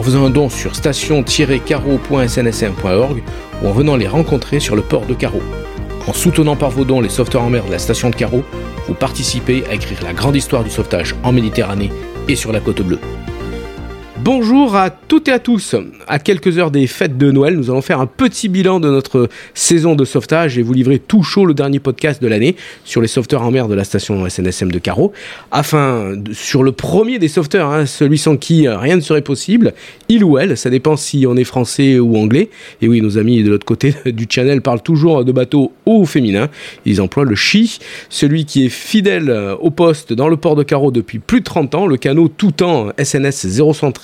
en faisant un don sur station-carreau.snsm.org ou en venant les rencontrer sur le port de Carreau. En soutenant par vos dons les sauveteurs en mer de la station de Carreau, vous participez à écrire la grande histoire du sauvetage en Méditerranée et sur la côte bleue. Bonjour à toutes et à tous. À quelques heures des fêtes de Noël, nous allons faire un petit bilan de notre saison de sauvetage et vous livrer tout chaud le dernier podcast de l'année sur les sauveteurs en mer de la station SNSM de Carreau. Afin, sur le premier des sauveteurs, hein, celui sans qui rien ne serait possible, il ou elle, ça dépend si on est français ou anglais. Et oui, nos amis de l'autre côté du channel parlent toujours de bateaux au féminin. Ils emploient le chi, celui qui est fidèle au poste dans le port de Carreau depuis plus de 30 ans, le canot tout temps SNS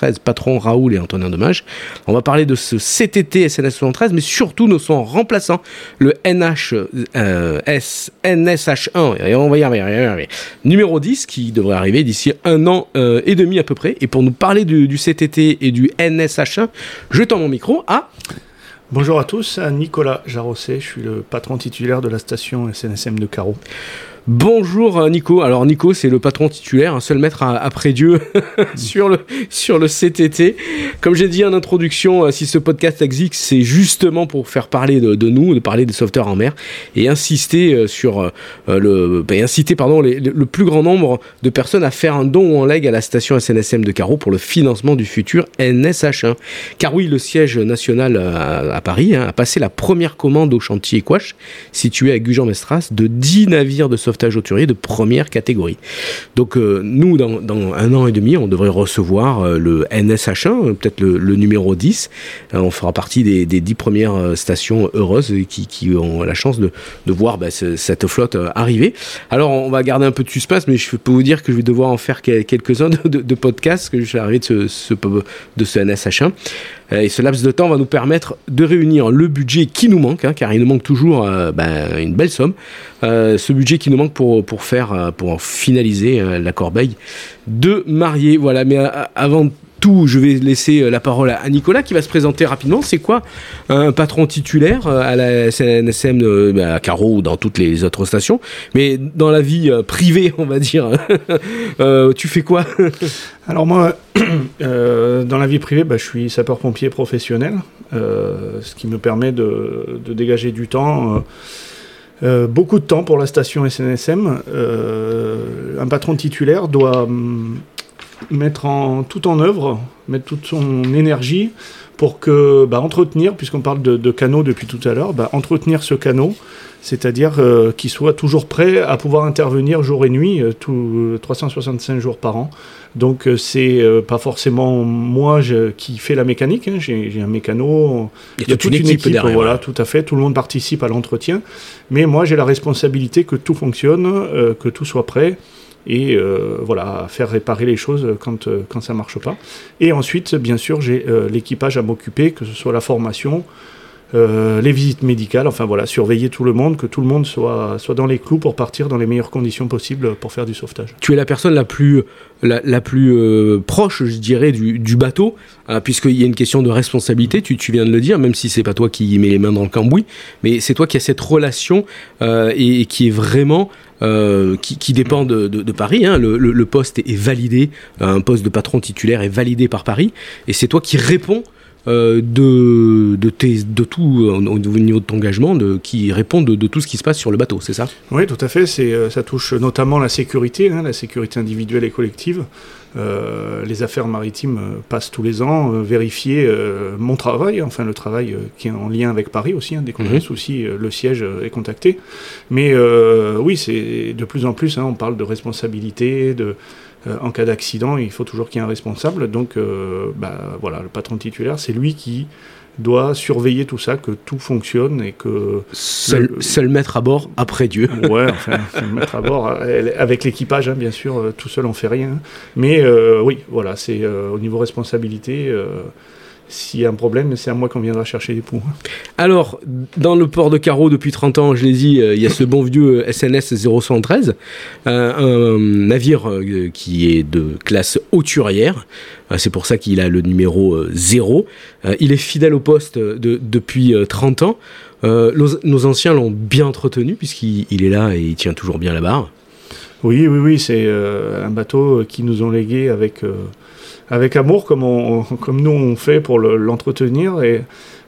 0113 patron Raoul et Antonin Dommage. On va parler de ce CTT SNS 73, mais surtout de son remplaçant, le NH, euh, NSH1, et on va y arriver, numéro 10, qui devrait arriver d'ici un an euh, et demi à peu près. Et pour nous parler du, du CTT et du NSH1, je tends mon micro à... Bonjour à tous, Nicolas Jarosset, je suis le patron titulaire de la station SNSM de Carreau. Bonjour euh, Nico. Alors Nico, c'est le patron titulaire, un seul maître après Dieu sur le sur le CTT. Comme j'ai dit en introduction, euh, si ce podcast existe, c'est justement pour faire parler de, nous, de parler des sauveteurs en mer et insister euh, sur le ben, inciter pardon le plus grand nombre de personnes à faire un don ou un leg à la station SNSM de Carreau pour le financement du futur NSH1. Car oui, le siège national à, Paris hein, a passé la première commande au chantier Quash situé à Gujan-Mestras de 10 navires de sauvetage de première catégorie. Donc euh, nous, dans, un an et demi, on devrait recevoir euh, le NSH1, peut-être le, numéro 10. Euh, on fera partie des, des 10 premières stations heureuses qui, ont la chance de, voir bah, cette flotte arriver. Alors on va garder un peu de suspense, mais je peux vous dire que je vais devoir en faire quelques-uns de, podcasts que je suis arrivé de de ce NSH1. Et ce laps de temps va nous permettre de réunir le budget qui nous manque, hein, car il nous manque toujours ben, une belle somme. ce budget qui nous manque pour, pour faire, euh, pour finaliser euh, la corbeille de mariée. Voilà, mais euh, avant tout, je vais laisser la parole à Nicolas qui va se présenter rapidement. C'est quoi un patron titulaire à la SNSM bah, à Carreau ou dans toutes les autres stations? Mais dans la vie privée, on va dire, tu fais quoi? Alors moi, dans la vie privée, bah, je suis sapeur-pompier professionnel, ce qui me permet de, dégager du temps euh, beaucoup de temps pour la station SNSM. Euh, un patron titulaire doit hum, mettre en, tout en œuvre, mettre toute son énergie pour que bah, entretenir, puisqu'on parle de, canaux depuis tout à l'heure, bah, entretenir ce canot, c'est-à-dire euh, qu'il soit toujours prêt à pouvoir intervenir jour et nuit, tout, 365 jours par an. Donc euh, c'est euh, pas forcément moi qui fais la mécanique, hein. j'ai un mécano, il y a, toute, une, équipe, derrière, voilà, tout à fait, tout le monde participe à l'entretien, mais moi j'ai la responsabilité que tout fonctionne, euh, que tout soit prêt et voilà, faire réparer les choses quand, quand ça marche pas. Et ensuite, bien sûr, j'ai l'équipage à m'occuper, que ce soit la formation, euh, les visites médicales, enfin voilà, surveiller tout le monde, que tout le monde soit, soit dans les clous pour partir dans les meilleures conditions possibles pour faire du sauvetage. Tu es la personne la plus, la, plus euh, proche, je dirais, du, bateau, hein, puisqu'il y a une question de responsabilité, tu, viens de le dire, même si c'est pas toi qui mets les mains dans le cambouis, mais c'est toi qui as cette relation euh, et, qui est vraiment qui, dépend de, de, Paris. Hein. Le, poste est validé, un poste de patron titulaire est validé par Paris, et c'est toi qui réponds de, de, tes, de tout au niveau de ton engagement, de, qui répond de, de, tout ce qui se passe sur le bateau, c'est ça? Oui, tout à fait. C'est, ça touche notamment la sécurité, hein, la sécurité individuelle et collective. Euh, les affaires maritimes euh, passent tous les ans, euh, vérifier mon travail, enfin le travail qui est en lien avec Paris aussi, hein, dès qu'on a mhm. un souci, le siège est contacté. Mais oui, c'est de plus en plus, hein, on parle de responsabilité, de, en cas d'accident, il faut toujours qu'il y ait un responsable. Donc bah, voilà, le patron titulaire, c'est lui qui doit surveiller tout ça, que tout fonctionne et que... Seul, seul maître à bord après Dieu. Ouais, enfin, seul maître à bord, avec l'équipage, hein, bien sûr, euh, tout seul on fait rien. Mais euh, oui, voilà, c'est euh, au niveau responsabilité s'il y a un problème, c'est à moi qu'on viendra chercher les poux. Alors, dans le port de Carreau, depuis 30 ans, je l'ai dit, il y a ce bon vieux SNS 0113, un navire qui est de classe hauturière. c'est pour ça qu'il a le numéro 0. il est fidèle au poste depuis 30 ans. nos, anciens l'ont bien entretenu, puisqu'il est là et il tient toujours bien la barre. Oui, oui, oui, c'est un bateau qui nous ont légué avec avec amour comme, nous on fait pour l'entretenir. et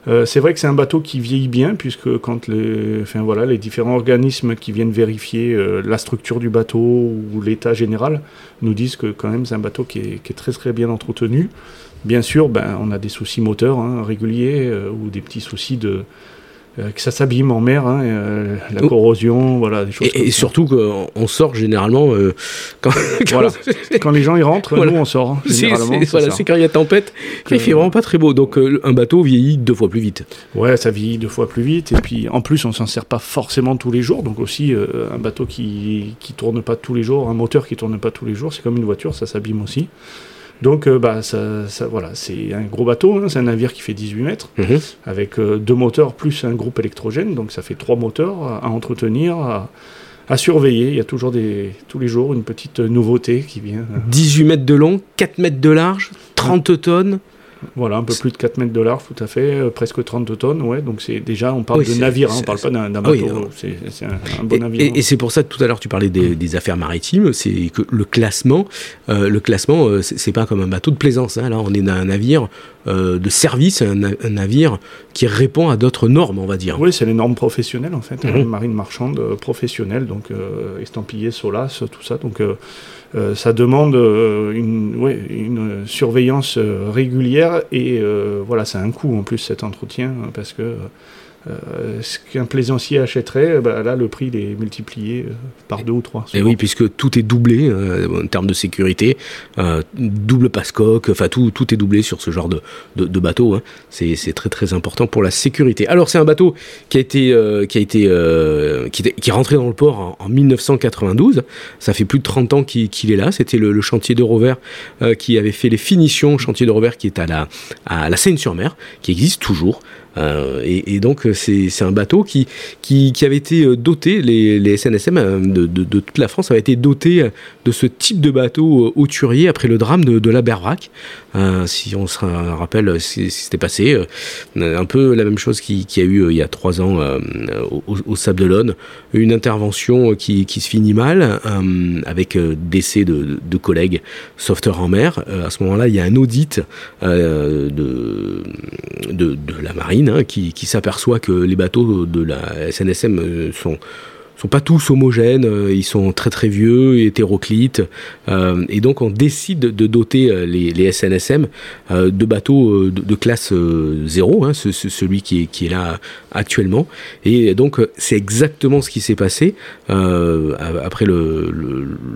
euh, c'est vrai que c'est un bateau qui vieillit bien, puisque quand les, enfin, voilà, les différents organismes qui viennent vérifier euh, la structure du bateau ou l'état général nous disent que quand même c'est un bateau qui est, qui est, très très bien entretenu. Bien sûr, ben, on a des soucis moteurs hein, réguliers euh, ou des petits soucis de, euh, que ça s'abîme en mer, hein, euh, la corrosion, voilà, des choses. Et, et surtout qu'on sort généralement euh, quand, quand, les gens y rentrent, nous on sort. Hein, généralement, c'est quand il y a tempête, il fait vraiment pas très beau. Donc un bateau vieillit deux fois plus vite. Ouais, ça vieillit deux fois plus vite. Et puis en plus, on s'en sert pas forcément tous les jours. Donc aussi, un bateau qui qui tourne pas tous les jours, un moteur qui tourne pas tous les jours, c'est comme une voiture, ça s'abîme aussi. Donc, euh, bah, ça, voilà, c'est un gros bateau, hein, c'est un navire qui fait 18 mètres, mhm. avec euh, deux moteurs plus un groupe électrogène, donc ça fait trois moteurs à, entretenir, à, surveiller. Il y a toujours des, tous les jours une petite nouveauté qui vient. 18 mètres de long, 4 mètres de large, 30 tonnes. Voilà, un peu plus de 4 mètres de large, tout à fait, euh, presque 30 tonnes, ouais. Donc c'est déjà, on parle de navire, hein, on parle pas d'un bateau. c'est un, bon navire. Et, c'est pour ça que tout à l'heure tu parlais des, affaires maritimes, c'est que le classement, euh, le classement, euh, c'est pas comme un bateau de plaisance. Hein. Là, on est dans un navire de service, un, navire qui répond à d'autres normes, on va dire. Oui, c'est les normes professionnelles en fait, mhm. marine marchande professionnelle, donc estampillé SOLAS, tout ça. Donc euh, ça demande euh, une, ouais, une, surveillance euh, régulière et voilà, c'est un coût en plus cet entretien parce que euh, ce qu'un plaisancier achèterait, bah, là, le prix est multiplié euh, par deux ou trois. Et oui, puisque tout est doublé euh, en termes de sécurité, double passe-coque, enfin tout, tout est doublé sur ce genre de, bateau. Hein. C'est très très important pour la sécurité. Alors c'est un bateau qui a été qui a été qui, est rentré dans le port en, 1992. Ça fait plus de 30 ans qu'il est là. C'était le, chantier de Rover qui avait fait les finitions, chantier de Rover qui est à la Seine-sur-Mer, qui existe toujours. Euh, et, donc c'est un bateau qui, qui, avait été euh, doté, les, SNSM euh, de, toute la France avaient été dotés de ce type de bateau hauturier après le drame de, la Berbrac. si on se rappelle ce qui s'était passé, un peu la même chose qu'il y a eu il y a trois ans au, au Sable d'Olonne, une intervention qui, qui, se finit mal avec décès de, de, collègues sauveteurs en mer. à ce moment-là, il y a un audit de, de, la marine Hein, qui, s'aperçoit que les bateaux de la SNSM euh, sont sont pas tous homogènes, euh, ils sont très très vieux, hétéroclites, euh, et donc on décide de doter les, SNSM de bateaux de, classe 0, hein, celui qui est, là actuellement, et donc c'est exactement ce qui s'est passé après le,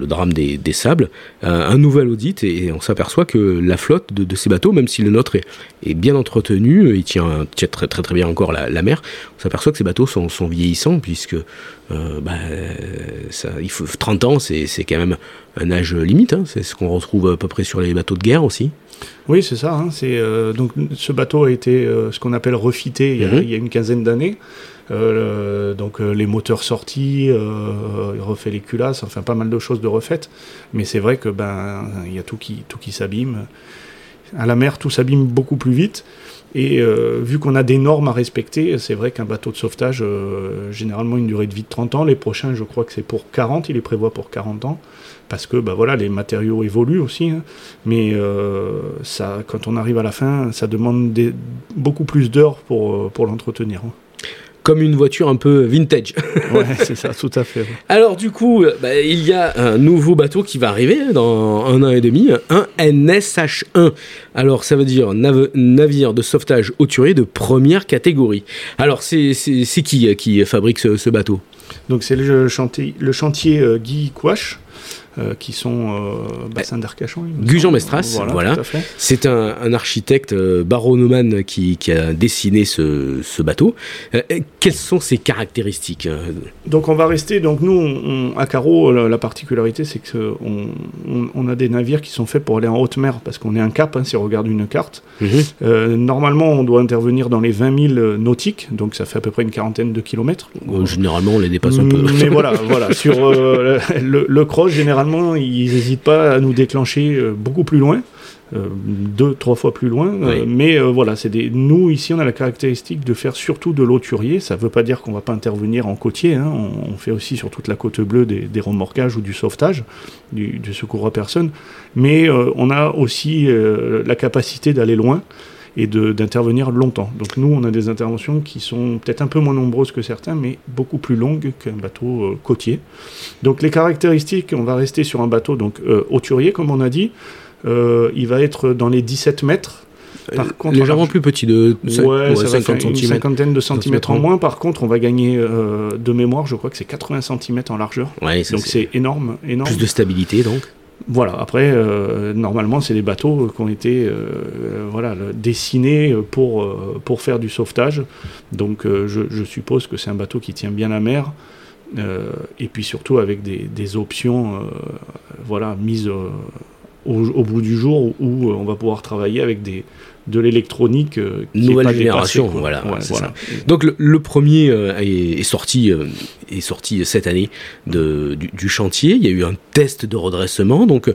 drame des, sables, un nouvel audit, et, on s'aperçoit que la flotte de, ces bateaux, même si le nôtre est, bien entretenu, il tient, très, très bien encore la, mer, on s'aperçoit que ces bateaux sont vieillissants puisque euh, bah, ça, il faut 30 ans, c'est quand même un âge limite. Hein, c'est ce qu'on retrouve à peu près sur les bateaux de guerre aussi. Oui, c'est ça. Hein, c'est euh, donc ce bateau a été euh, ce qu'on appelle refité il y a, mhm. une quinzaine d'années. donc les moteurs sortis, il refait les culasses, enfin pas mal de choses de refaites. Mais c'est vrai que ben il y a tout qui tout qui s'abîme. À la mer, tout s'abîme beaucoup plus vite. Et euh, vu qu'on a des normes à respecter, c'est vrai qu'un bateau de sauvetage, euh, généralement une durée de vie de 30 ans. Les prochains, je crois que c'est pour 40, il les prévoit pour 40 ans. Parce que bah, voilà, les matériaux évoluent aussi. hein. Mais euh, ça, quand on arrive à la fin, ça demande des- beaucoup plus d'heures pour, euh, pour l'entretenir. hein. Comme une voiture un peu vintage. Ouais, c'est ça, tout à fait. ouais. Alors du coup, euh, bah, il y a un nouveau bateau qui va arriver dans un an et demi, un NSH1. Alors ça veut dire nav- navire de sauvetage hauturier de première catégorie. Alors c'est qui euh, qui fabrique ce, ce bateau? Donc c'est le chantier, le chantier euh, Guy Couache, euh, qui sont euh, bassin d'Arcachon. Gujan. Mestras, voilà. C'est un, un architecte euh, baronomane qui, qui a dessiné ce, ce bateau. Euh, quelles sont ses caractéristiques Donc on va rester, donc nous, on- à Carreau, la, la particularité, c'est qu'on on, on a des navires qui sont faits pour aller en haute mer, parce qu'on est un cap, hein, si on regarde une carte. Mhm. Normalement, on doit intervenir dans les 20 000 nautiques, donc ça fait à peu près une quarantaine de kilomètres. Généralement, on les dépasse un peu. Mais voilà, voilà. Sur le, le cross, généralement, ils n'hésitent pas à nous déclencher euh, beaucoup plus loin, euh, deux, trois fois plus loin. Euh, mais euh, voilà, c'est des. Nous ici, on a la caractéristique de faire surtout de l'eauturier. Ça ne veut pas dire qu'on va pas intervenir en côtier. hein. On, on fait aussi sur toute la côte bleue des, des remorquages ou du sauvetage, du, du secours à personne. Mais on a aussi la capacité d'aller loin et d'intervenir longtemps. Donc nous, on a des interventions qui sont peut-être un peu moins nombreuses que certains, mais beaucoup plus longues qu'un bateau euh, côtier. Donc les caractéristiques, on va rester sur un bateau donc euh, hauturier, comme on a dit. Euh, il va être dans les 17 mètres. Par contre, Légèrement plus petit de Ouais, cin- ouais, ça va 50 faire une cm. cinquantaine de centimètres en moins. Par contre, on va gagner euh, de mémoire, je crois que c'est 80 cm en largeur. Ouais, ça, Donc c'est énorme, énorme. plus de stabilité donc. Voilà, après, euh, normalement, c'est des bateaux qui ont été euh, voilà, dessinés pour, euh, pour faire du sauvetage. Donc, je, suppose que c'est un bateau qui tient bien la mer. et puis surtout avec des, options voilà, mises au, bout du jour où on va pouvoir travailler avec des, de l'électronique euh, Nouvelle dépassée, génération, voilà, Ouais. Donc le, le premier euh, est, est sorti euh, est sorti cette année de, du, du chantier. Il y a eu un test de redressement, donc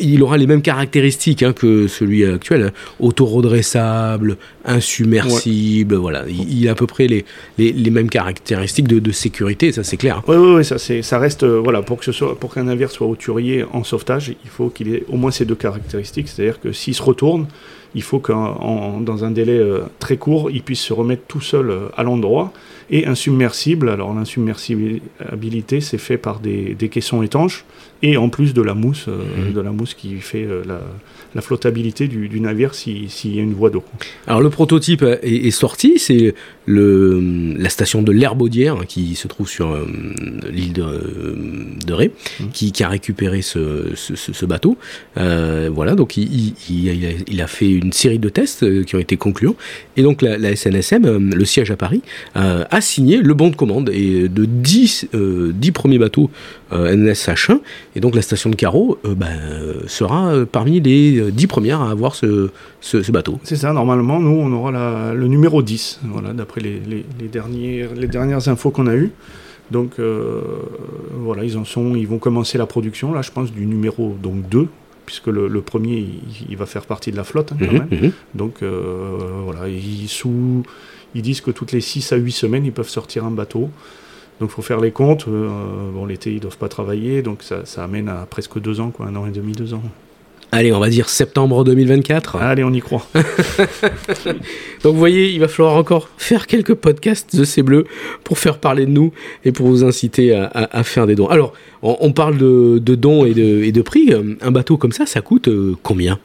il aura les mêmes caractéristiques hein, que celui actuel, hein. auto-redressable, insubmersible, voilà. Il, il a à peu près les, les, les mêmes caractéristiques de, de sécurité, ça c'est clair. Oui, oui, oui, ça, ça reste, voilà, pour qu'un navire soit hauturier en sauvetage, il faut qu'il ait au moins ces deux caractéristiques, c'est-à-dire que s'il se retourne, il faut que dans un délai euh, très court, il puisse se remettre tout seul euh, à l'endroit. Et insubmersible, alors l'insubmersibilité, c'est fait par des, des caissons étanches et en plus de la mousse, euh, Mhm. de la mousse qui fait la, la flottabilité du, du navire si- s'il y a une voie d'eau. Alors le prototype est, est sorti, c'est la station de l'Herbaudière hein, qui se trouve sur euh, l'île de, euh, de Ré, Mhm. qui, qui a récupéré ce, ce, ce- ce bateau. Euh, voilà, donc il, il- il a, il a fait une série de tests euh, qui ont été concluants. Et donc la, SNSM, euh, le siège à Paris, euh, a signé le bon de commande et de 10, euh, 10 premiers bateaux euh, NSH1. Et donc la station de Carreau ben, sera parmi les euh, 10 premières à avoir ce, ce, bateau. C'est ça, normalement, nous, on aura le numéro 10, voilà, d'après les, les, les dernières, les dernières infos qu'on a eues. Donc, voilà, ils en sont, ils vont commencer la production, là, je pense, du numéro donc 2, puisque le, le premier, il, il va faire partie de la flotte, hein, quand Mhm, même. mhm. Donc, euh, voilà, ils, sous, ils disent que toutes les 6 à 8 semaines, ils peuvent sortir un bateau. Donc, il faut faire les comptes. euh, bon, l'été, ils ne doivent pas travailler, donc ça, ça amène à presque deux ans, quoi, un an et demi, deux ans. Allez, on va dire septembre 2024. Allez, on y croit. Donc vous voyez, il va falloir encore faire quelques podcasts de ces bleus pour faire parler de nous et pour vous inciter à, à- à faire des dons. Alors, on, on parle de, de dons et de, et de prix. Un bateau comme ça, ça coûte euh, combien?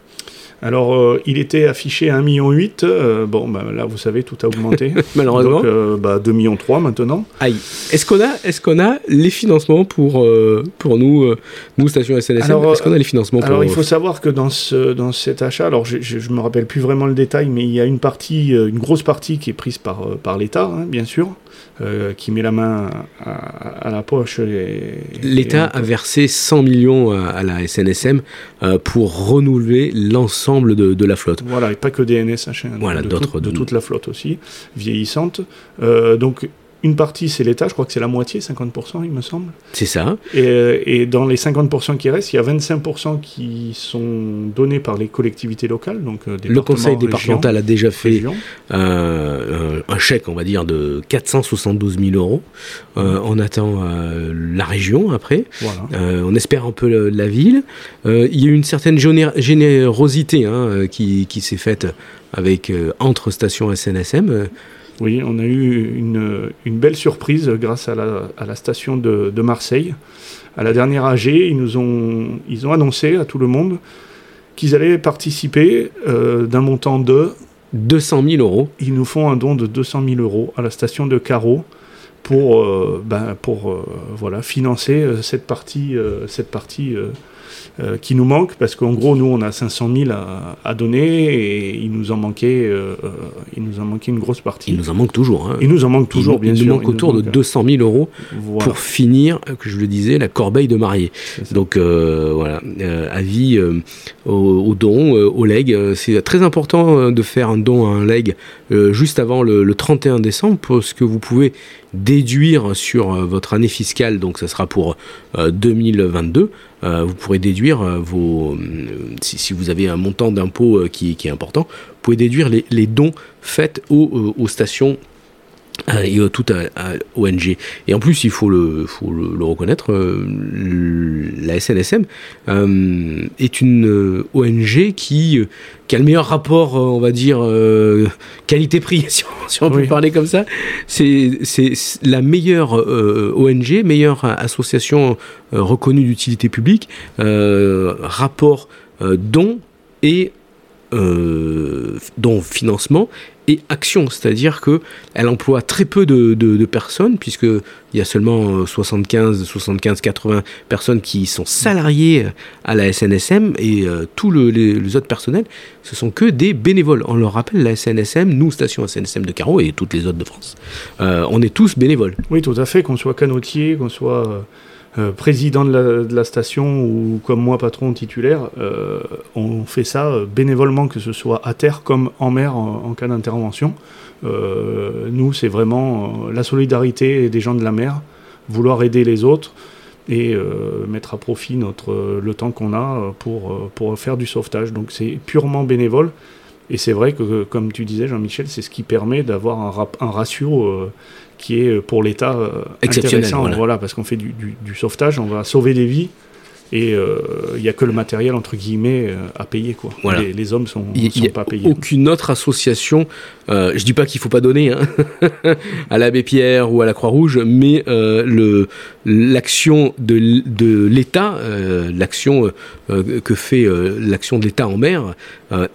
Alors, euh, il était affiché à 1,8 million. euh, bon, bah, là, vous savez, tout a augmenté. Malheureusement. Donc, euh, bah, 2,3 millions maintenant. Aïe. Est-ce qu'on a, est-ce qu'on a les financements pour, euh, pour nous, euh, nous, Station SNSM Alors, Est-ce qu'on a les financements pour... Alors, il faut savoir que dans, ce, dans cet achat, alors je, je me rappelle plus vraiment le détail, mais il y a une partie, euh, une grosse partie qui est prise par, euh, par l'État, hein, bien sûr, euh, qui met la main à, à la poche. L'État a versé 100 millions à, à la SNSM euh, pour renouveler l'ensemble de, de la flotte. Voilà, et pas que des NSH, hein, Voilà, de, d'autres- tout- de toute la flotte aussi, vieillissante. Euh, donc, une partie, c'est l'État, je crois que c'est la moitié, 50%, il me semble. C'est ça. Et, et, dans les 50% qui restent, il y a 25% qui sont donnés par les collectivités locales. Donc le conseil départemental a déjà fait euh, un chèque, on va dire, de 472 000 euros. Euh, on attend euh, la région après. Voilà. on espère un peu la ville. il y a eu une certaine générosité hein, qui, qui s'est faite avec entre stations SNSM. Oui, on a eu une, une belle surprise grâce à la, à la station de, de, Marseille. À la dernière AG, ils nous ont, ils ont annoncé à tout le monde qu'ils allaient participer euh, d'un montant de 200 000 euros. Ils nous font un don de 200 000 euros à la station de Carreau pour, euh, ben, pour euh, voilà, financer cette partie, cette partie euh, qui nous manque parce qu'en gros nous on a 500 000 à, à donner et il nous en manquait euh, euh, il nous en manquait une grosse partie. Il nous en manque toujours. Hein. Il nous en manque toujours il, bien il sûr. Nous manque autour de 200 000 euros voilà. pour finir, que je le disais, la corbeille de mariée. Donc voilà, avis au, au, don, au leg. C'est très important de faire un don à un leg juste avant le, le 31 décembre parce que vous pouvez déduire sur votre année fiscale, donc ça sera pour 2022, euh, vous pourrez déduire euh, vos. Si, vous avez un montant d'impôt euh, qui, est important, vous pouvez déduire les, dons faits aux stations et euh, tout à, à, ONG. Et en plus, il faut le, faut le, le reconnaître, euh, la SNSM euh, est une ONG qui, qui, a le meilleur rapport, on va dire, qualité-prix, si, si, on peut oui. parler comme ça. C'est la meilleure ONG, meilleure association reconnue d'utilité publique, rapport don et euh, dont financement et action, c'est-à-dire que elle emploie très peu de, personnes, puisque il y a seulement 75, 75, 80 personnes qui sont salariées à la SNSM et euh, tous le, les, autres personnels, ce sont que des bénévoles. On leur rappelle la SNSM, nous station SNSM de Carreau et toutes les autres de France, euh, on est tous bénévoles. Oui, tout à fait, qu'on soit canotier, qu'on soit euh, président de la, station ou comme moi patron titulaire, euh, on fait ça euh, bénévolement, que ce soit à terre comme en mer en, cas d'intervention. Nous, c'est vraiment la solidarité des gens de la mer, vouloir aider les autres et mettre à profit notre, le temps qu'on a pour, pour faire du sauvetage. Donc c'est purement bénévole. Et c'est vrai que, comme tu disais, Jean-Michel, c'est ce qui permet d'avoir un, un, ratio euh, qui est pour l'État euh, exceptionnel. Voilà. voilà. parce qu'on fait du, du, du, sauvetage, on va sauver des vies. Et il euh, n'y a que le matériel, entre guillemets, euh, à payer. Quoi. Voilà. Les, les, hommes sont, y, sont y pas payés. Aucune autre association, euh, je dis pas qu'il faut pas donner hein, à l'abbé Pierre ou à la Croix-Rouge, mais euh, l'action de, de l'État, euh, l'action euh, que fait l'action de l'État en mer,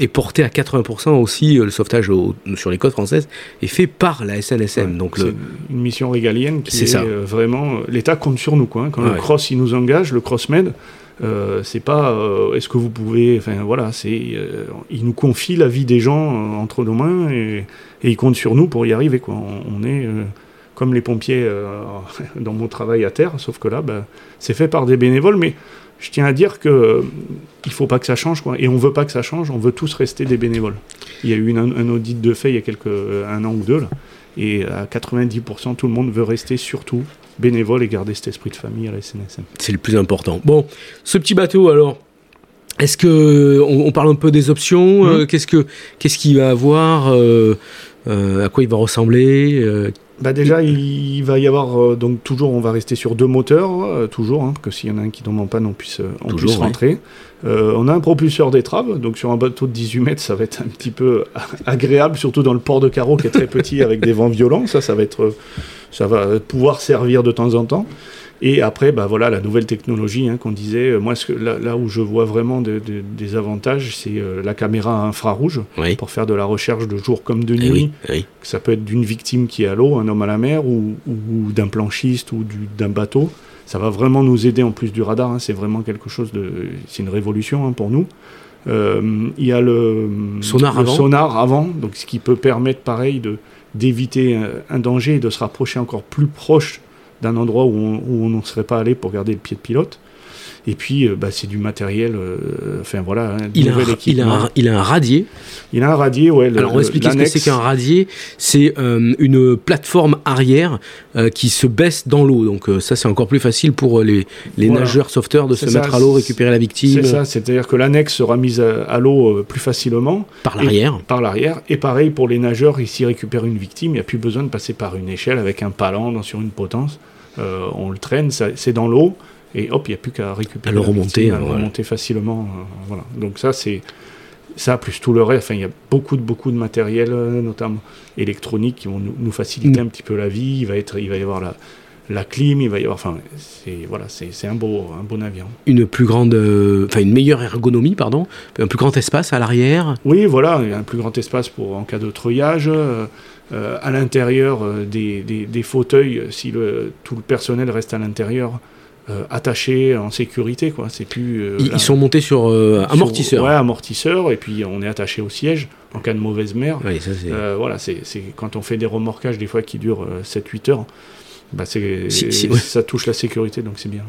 est portée à 80% aussi, le sauvetage au, sur les côtes françaises, est fait par la SNSM. Ouais, donc le... une mission régalienne qui est, est ça. vraiment... L'État compte sur nous. Quoi, hein. Quand ouais. le CROSS il nous engage, le CROSSMED, euh, c'est pas euh, est-ce que vous pouvez enfin voilà c'est euh, il nous confie la vie des gens euh, entre nos mains et, et il compte sur nous pour y arriver quoi on, on est euh, comme les pompiers euh, dans mon travail à terre sauf que là bah, c'est fait par des bénévoles mais je tiens à dire que il faut pas que ça change quoi et on veut pas que ça change on veut tous rester des bénévoles il y a eu une, un audit de fait il y a quelques un an ou deux là et à 90% tout le monde veut rester surtout bénévole et garder cet esprit de famille à la SNSM. C'est le plus important. Bon, ce petit bateau alors, est-ce que on, on, parle un peu des options mmh. euh, Qu'est-ce que qu'est-ce qu'il va avoir euh, euh, À quoi il va ressembler euh, bah déjà, il, va y avoir euh, donc toujours, on va rester sur deux moteurs, euh, toujours, hein, que s'il y en a un qui tombe en panne, on puisse, on toujours, puisse rentrer. Ouais. Euh, on a un propulseur d'étrave, donc sur un bateau de 18 mètres, ça va être un petit peu agréable, surtout dans le port de carreau qui est très petit avec des vents violents. Ça, ça va être, ça va pouvoir servir de temps en temps. Et après, bah voilà, la nouvelle technologie hein, qu'on disait, moi, ce que, là, là, où je vois vraiment de, de, des avantages, c'est euh, la caméra infrarouge oui. pour faire de la recherche de jour comme de nuit. Oui, oui. Ça peut être d'une victime qui est à l'eau, un homme à la mer, ou, ou d'un planchiste ou d'un bateau. Ça va vraiment nous aider en plus du radar. Hein, c'est vraiment quelque chose de. C'est une révolution hein, pour nous. Euh, il y a le sonar, le avant. sonar avant, donc ce qui peut permettre, pareil, de d'éviter un, un danger et de se rapprocher encore plus proche d'un endroit où on, où on ne serait pas allé pour garder le pied de pilote. Et puis, bah, c'est du matériel. Enfin voilà, hein, il, a un, il, a un, il a un radier. Il a un radier, ouais. Alors on va expliquer ce que c'est qu'un radier. C'est une plateforme arrière qui se baisse dans l'eau. Donc ça, c'est encore plus facile pour les, les nageurs sauveteurs de se mettre à l'eau, récupérer la victime. C'est ça. C'est-à-dire que l'annexe sera mise à, l'eau plus facilement. Par l'arrière. Par l'arrière. Et pareil pour les nageurs, ici récupérer une victime, il n'y a plus besoin de passer par une échelle avec un palan sur une potence. on le traîne, c'est dans l'eau et hop, il n'y a plus qu'à récupérer. À le remonter. À le remonter facilement. Euh, voilà. Donc ça, c'est ça, plus tout le reste. Enfin, il y a beaucoup de, beaucoup de matériel, euh, notamment électronique, qui vont nous, faciliter mm. un petit peu la vie. Il va, être, il va y avoir la, la clim, il va y avoir. Enfin, c'est voilà, c'est un beau, un beau navire. Une plus grande, euh, enfin une meilleure ergonomie, pardon, un plus grand espace à l'arrière. Oui, voilà, un plus grand espace pour en cas de treuillage. à l'intérieur des, des, des, fauteuils, si le, tout le personnel reste à l'intérieur, attachés en sécurité quoi. C'est plus euh, ils, sont montés sur euh, amortisseur. Ouais amortisseur et puis on est attaché au siège en cas de mauvaise mer oui, ça, voilà c'est quand on fait des remorquages des fois qui durent 7-8 heures bah ça touche la sécurité, donc c'est bien.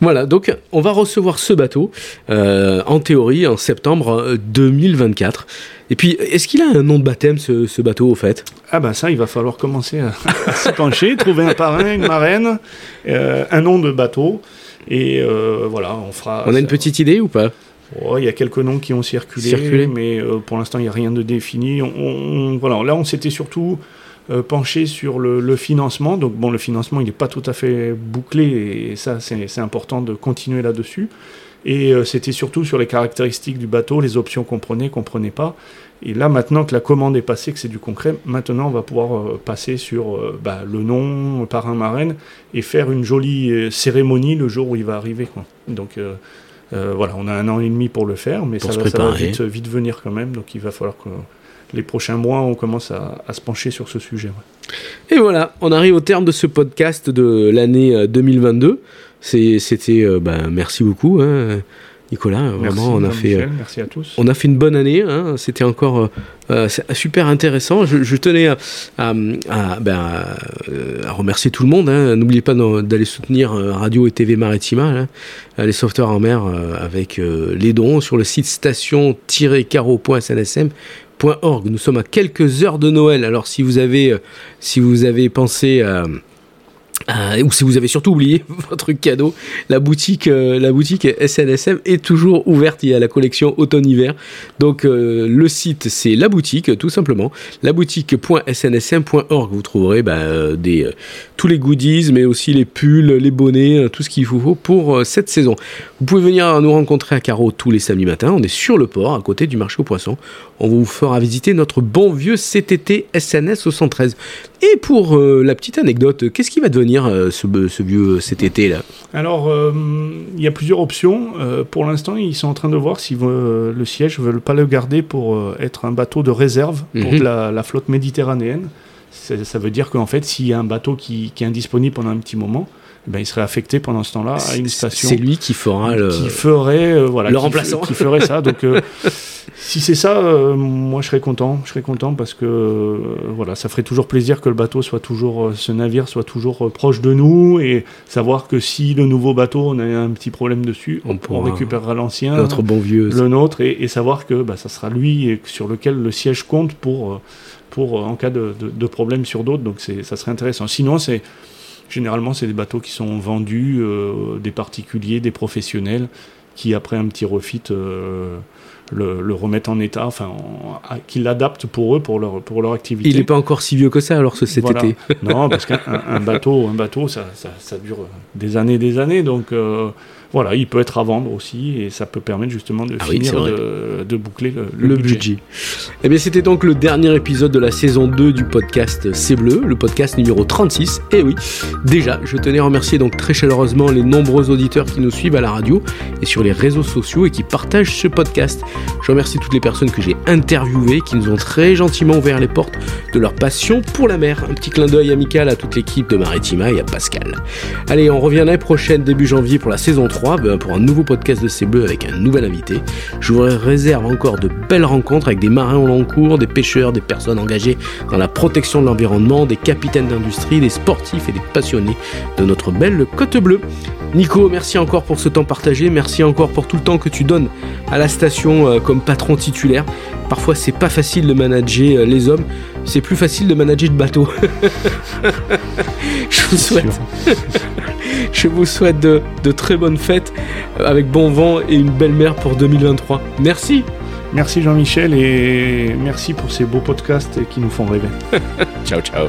Voilà, donc on va recevoir ce bateau, en théorie, en septembre 2024. Et puis, est-ce qu'il a un nom de baptême, ce, bateau, au fait? Ah ben ça, il va falloir commencer à, s'y pencher, trouver un parrain, une marraine, euh, un nom de bateau, et euh, voilà, on fera... On a une petite idée ou pas? Il y a quelques noms qui ont circulé, mais euh, pour l'instant, il n'y a rien de défini. On, voilà, là, on s'était surtout penché sur le, le, financement. Donc, bon, le financement, il n'est pas tout à fait bouclé, et ça, c'est important de continuer là-dessus. Et euh, c'était surtout sur les caractéristiques du bateau, les options qu'on prenait, qu'on prenait pas. Et là, maintenant que la commande est passée, que c'est du concret, maintenant on va pouvoir euh, passer sur euh, bah, le nom, par un marraine, et faire une jolie cérémonie le jour où il va arriver. Quoi. Donc voilà, on a un an et demi pour le faire, mais ça, va, vite, vite, venir quand même. Donc il va falloir que les prochains mois, on commence à, se pencher sur ce sujet. Et voilà, on arrive au terme de ce podcast de l'année 2022. C'était, euh, bah, merci beaucoup, hein, Nicolas. vraiment, on a fait, euh, merci à tous. On a fait une bonne année. Hein, C'était encore euh, super intéressant. Je, tenais à, ben, à, remercier tout le monde. Hein. N'oubliez pas d'aller soutenir Radio et TV Maritima, les sauveteurs en mer, avec les dons sur le site station-caro.snsm.org. Nous sommes à quelques heures de Noël. Alors, si vous avez, si vous avez pensé à euh, ou si vous avez surtout oublié votre cadeau, la boutique, euh, SNSM est toujours ouverte. Il y a la collection automne-hiver. Donc euh, le site c'est la boutique, tout simplement. La boutique.snsm.org. Vous trouverez bah, des, tous les goodies, mais aussi les pulls, les bonnets, tout ce qu'il vous faut pour cette saison. Vous pouvez venir nous rencontrer à Carreau tous les samedis matins. On est sur le port, à côté du marché aux poissons. On vous fera visiter notre bon vieux CTT SNS au 113. Et pour la petite anecdote, qu'est-ce qui va devenir euh, ce, vieux CTT là Alors, euh, il y a plusieurs options. pour l'instant, ils sont en train de voir si le siège ne veulent pas le garder pour être un bateau de réserve pour mhm. la, flotte méditerranéenne. Ça, veut dire qu'en fait, s'il y a un bateau qui, qui est indisponible pendant un petit moment, ben, il serait affecté pendant ce temps-là à une station. C'est lui qui fera le, qui ferait, voilà, le remplaçant. Qui ferait ça. Donc, Si c'est ça, euh, moi je serais content. Je serais content parce que euh, voilà, ça ferait toujours plaisir que le bateau soit toujours, euh, ce navire soit toujours proche de nous et savoir que si le nouveau bateau on a un petit problème dessus, on, récupérera l'ancien, notre bon vieux, le nôtre et, savoir que bah, ça sera lui et sur lequel le siège compte pour, pour en cas de, de, problème sur d'autres. Donc ça serait intéressant. Sinon c'est généralement c'est des bateaux qui sont vendus des particuliers, des professionnels qui après un petit refit le, le, remettre en état, enfin, qu'ils l'adaptent pour eux, pour leur, pour leur activité. Il n'est pas encore si vieux que ça, alors, ce cet été. non, parce qu'un bateau, un bateau ça, ça, ça, dure des années et des années, donc euh, voilà, il peut être à vendre aussi et ça peut permettre justement de ah finir de, boucler le, budget. Eh bien, c'était donc le dernier épisode de la saison 2 du podcast C'est Bleu, le podcast numéro 36. Et oui, déjà, je tenais à remercier donc très chaleureusement les nombreux auditeurs qui nous suivent à la radio et sur les réseaux sociaux et qui partagent ce podcast. Je remercie toutes les personnes que j'ai interviewées qui nous ont très gentiment ouvert les portes de leur passion pour la mer. Un petit clin d'œil amical à toute l'équipe de Maritima et à Pascal. Allez, on revient l'année prochaine, début janvier, pour la saison 3 2023 ben, pour un nouveau podcast de C'est Bleu avec un nouvel invité. Je vous réserve encore de belles rencontres avec des marins au long cours, des pêcheurs, des personnes engagées dans la protection de l'environnement, des capitaines d'industrie, des sportifs et des passionnés de notre belle Côte Bleue. Nico, merci encore pour ce temps partagé, merci encore pour tout le temps que tu donnes à la station euh, comme patron titulaire. Parfois c'est pas facile de manager euh, les hommes, c'est plus facile de manager de bateaux. je vous souhaite, je vous souhaite de, de très bonnes fêtes euh, avec bon vent et une belle mer pour 2023. Merci. Merci Jean-Michel et merci pour ces beaux podcasts qui nous font rêver. ciao ciao.